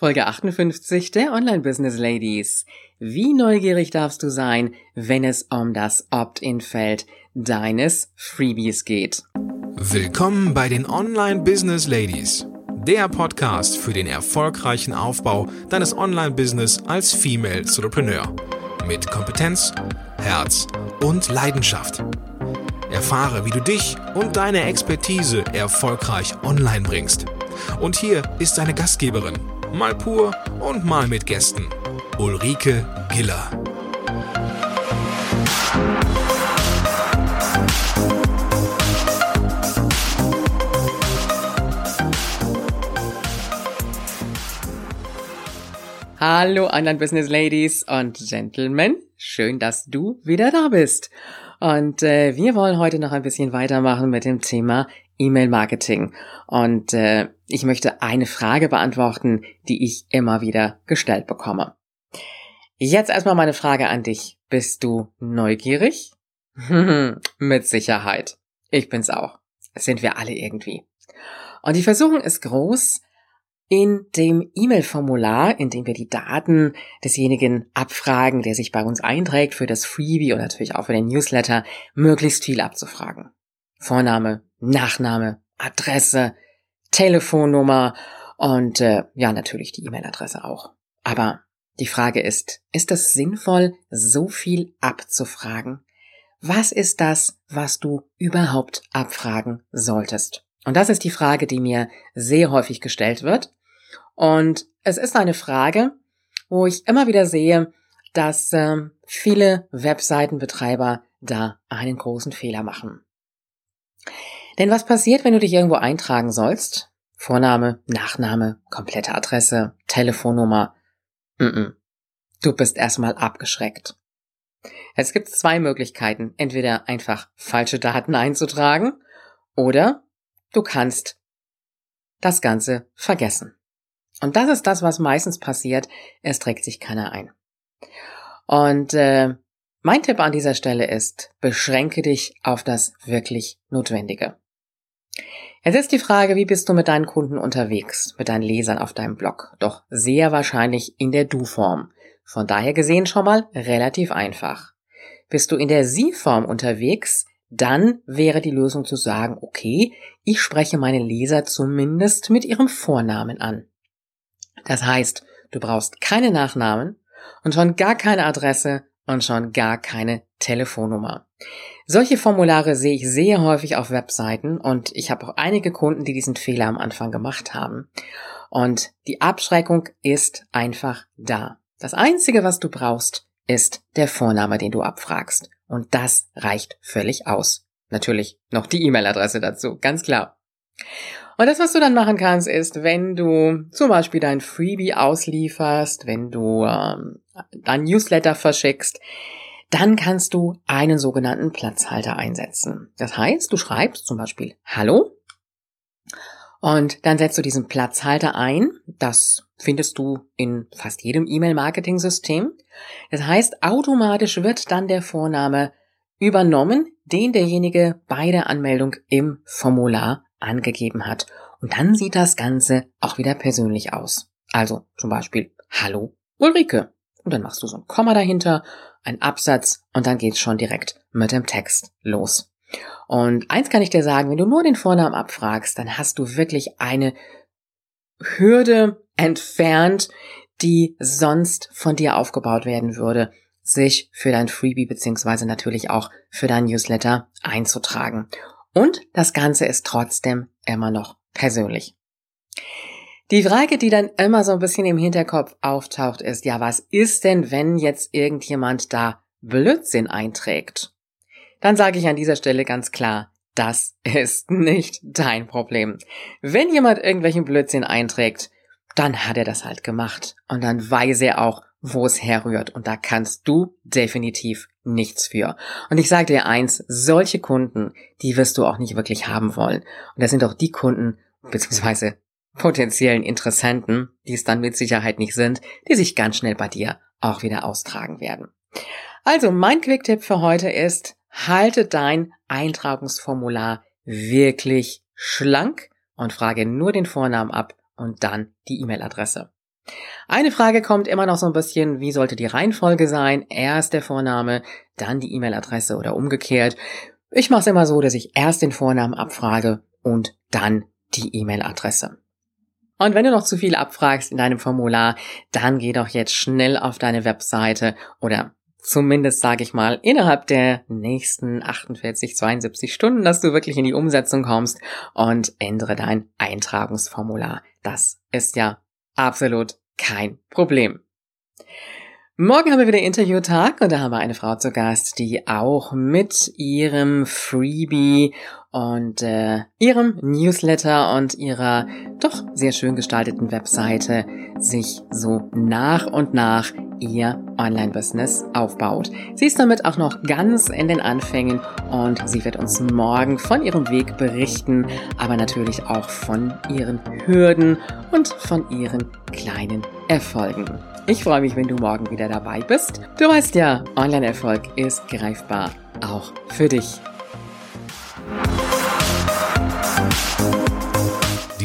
Folge 58 der Online Business Ladies. Wie neugierig darfst du sein, wenn es um das Opt-in-Feld deines Freebies geht? Willkommen bei den Online Business Ladies, der Podcast für den erfolgreichen Aufbau deines Online-Business als Female Entrepreneur. Mit Kompetenz, Herz und Leidenschaft. Erfahre, wie du dich und deine Expertise erfolgreich online bringst. Und hier ist deine Gastgeberin, mal pur und mal mit Gästen. Ulrike Giller. Hallo anderen Business Ladies und Gentlemen, schön, dass du wieder da bist. Und äh, wir wollen heute noch ein bisschen weitermachen mit dem Thema E-Mail-Marketing. Und äh, ich möchte eine Frage beantworten, die ich immer wieder gestellt bekomme. Jetzt erstmal meine Frage an dich. Bist du neugierig? Mit Sicherheit. Ich bin's auch. Das sind wir alle irgendwie. Und die Versuchung ist groß, in dem E-Mail-Formular, in dem wir die Daten desjenigen abfragen, der sich bei uns einträgt für das Freebie und natürlich auch für den Newsletter, möglichst viel abzufragen. Vorname, Nachname, Adresse, Telefonnummer und äh, ja natürlich die E-Mail-Adresse auch. Aber die Frage ist, ist es sinnvoll, so viel abzufragen? Was ist das, was du überhaupt abfragen solltest? Und das ist die Frage, die mir sehr häufig gestellt wird. Und es ist eine Frage, wo ich immer wieder sehe, dass äh, viele Webseitenbetreiber da einen großen Fehler machen. Denn was passiert, wenn du dich irgendwo eintragen sollst? Vorname, Nachname, komplette Adresse, Telefonnummer. Mm -mm. Du bist erstmal abgeschreckt. Es gibt zwei Möglichkeiten. Entweder einfach falsche Daten einzutragen oder du kannst das Ganze vergessen. Und das ist das, was meistens passiert. Es trägt sich keiner ein. Und äh, mein Tipp an dieser Stelle ist, beschränke dich auf das wirklich Notwendige. Jetzt ist die Frage, wie bist du mit deinen Kunden unterwegs, mit deinen Lesern auf deinem Blog? Doch sehr wahrscheinlich in der Du-Form. Von daher gesehen schon mal relativ einfach. Bist du in der Sie-Form unterwegs, dann wäre die Lösung zu sagen, okay, ich spreche meine Leser zumindest mit ihrem Vornamen an. Das heißt, du brauchst keine Nachnamen und schon gar keine Adresse und schon gar keine Telefonnummer. Solche Formulare sehe ich sehr häufig auf Webseiten und ich habe auch einige Kunden, die diesen Fehler am Anfang gemacht haben. Und die Abschreckung ist einfach da. Das Einzige, was du brauchst, ist der Vorname, den du abfragst. Und das reicht völlig aus. Natürlich noch die E-Mail-Adresse dazu, ganz klar. Und das, was du dann machen kannst, ist, wenn du zum Beispiel dein Freebie auslieferst, wenn du ähm, dein Newsletter verschickst, dann kannst du einen sogenannten Platzhalter einsetzen. Das heißt, du schreibst zum Beispiel Hallo und dann setzt du diesen Platzhalter ein. Das findest du in fast jedem E-Mail-Marketing-System. Das heißt, automatisch wird dann der Vorname übernommen, den derjenige bei der Anmeldung im Formular angegeben hat. Und dann sieht das Ganze auch wieder persönlich aus. Also zum Beispiel Hallo Ulrike. Und dann machst du so ein Komma dahinter, ein Absatz und dann geht's schon direkt mit dem Text los. Und eins kann ich dir sagen, wenn du nur den Vornamen abfragst, dann hast du wirklich eine Hürde entfernt, die sonst von dir aufgebaut werden würde, sich für dein Freebie beziehungsweise natürlich auch für dein Newsletter einzutragen. Und das Ganze ist trotzdem immer noch persönlich. Die Frage, die dann immer so ein bisschen im Hinterkopf auftaucht, ist, ja, was ist denn, wenn jetzt irgendjemand da Blödsinn einträgt? Dann sage ich an dieser Stelle ganz klar, das ist nicht dein Problem. Wenn jemand irgendwelchen Blödsinn einträgt, dann hat er das halt gemacht. Und dann weiß er auch, wo es herrührt. Und da kannst du definitiv nichts für. Und ich sage dir eins, solche Kunden, die wirst du auch nicht wirklich haben wollen. Und das sind auch die Kunden, beziehungsweise potenziellen Interessenten, die es dann mit Sicherheit nicht sind, die sich ganz schnell bei dir auch wieder austragen werden. Also mein Quick-Tipp für heute ist, halte dein Eintragungsformular wirklich schlank und frage nur den Vornamen ab und dann die E-Mail-Adresse. Eine Frage kommt immer noch so ein bisschen, wie sollte die Reihenfolge sein? Erst der Vorname, dann die E-Mail-Adresse oder umgekehrt. Ich mache es immer so, dass ich erst den Vornamen abfrage und dann die E-Mail-Adresse. Und wenn du noch zu viel abfragst in deinem Formular, dann geh doch jetzt schnell auf deine Webseite oder zumindest sage ich mal innerhalb der nächsten 48, 72 Stunden, dass du wirklich in die Umsetzung kommst und ändere dein Eintragungsformular. Das ist ja absolut kein Problem. Morgen haben wir wieder Interviewtag und da haben wir eine Frau zu Gast, die auch mit ihrem Freebie und äh, ihrem Newsletter und ihrer doch sehr schön gestalteten Webseite sich so nach und nach ihr Online-Business aufbaut. Sie ist damit auch noch ganz in den Anfängen und sie wird uns morgen von ihrem Weg berichten, aber natürlich auch von ihren Hürden und von ihren kleinen Erfolgen. Ich freue mich, wenn du morgen wieder dabei bist. Du weißt ja, Online-Erfolg ist greifbar, auch für dich.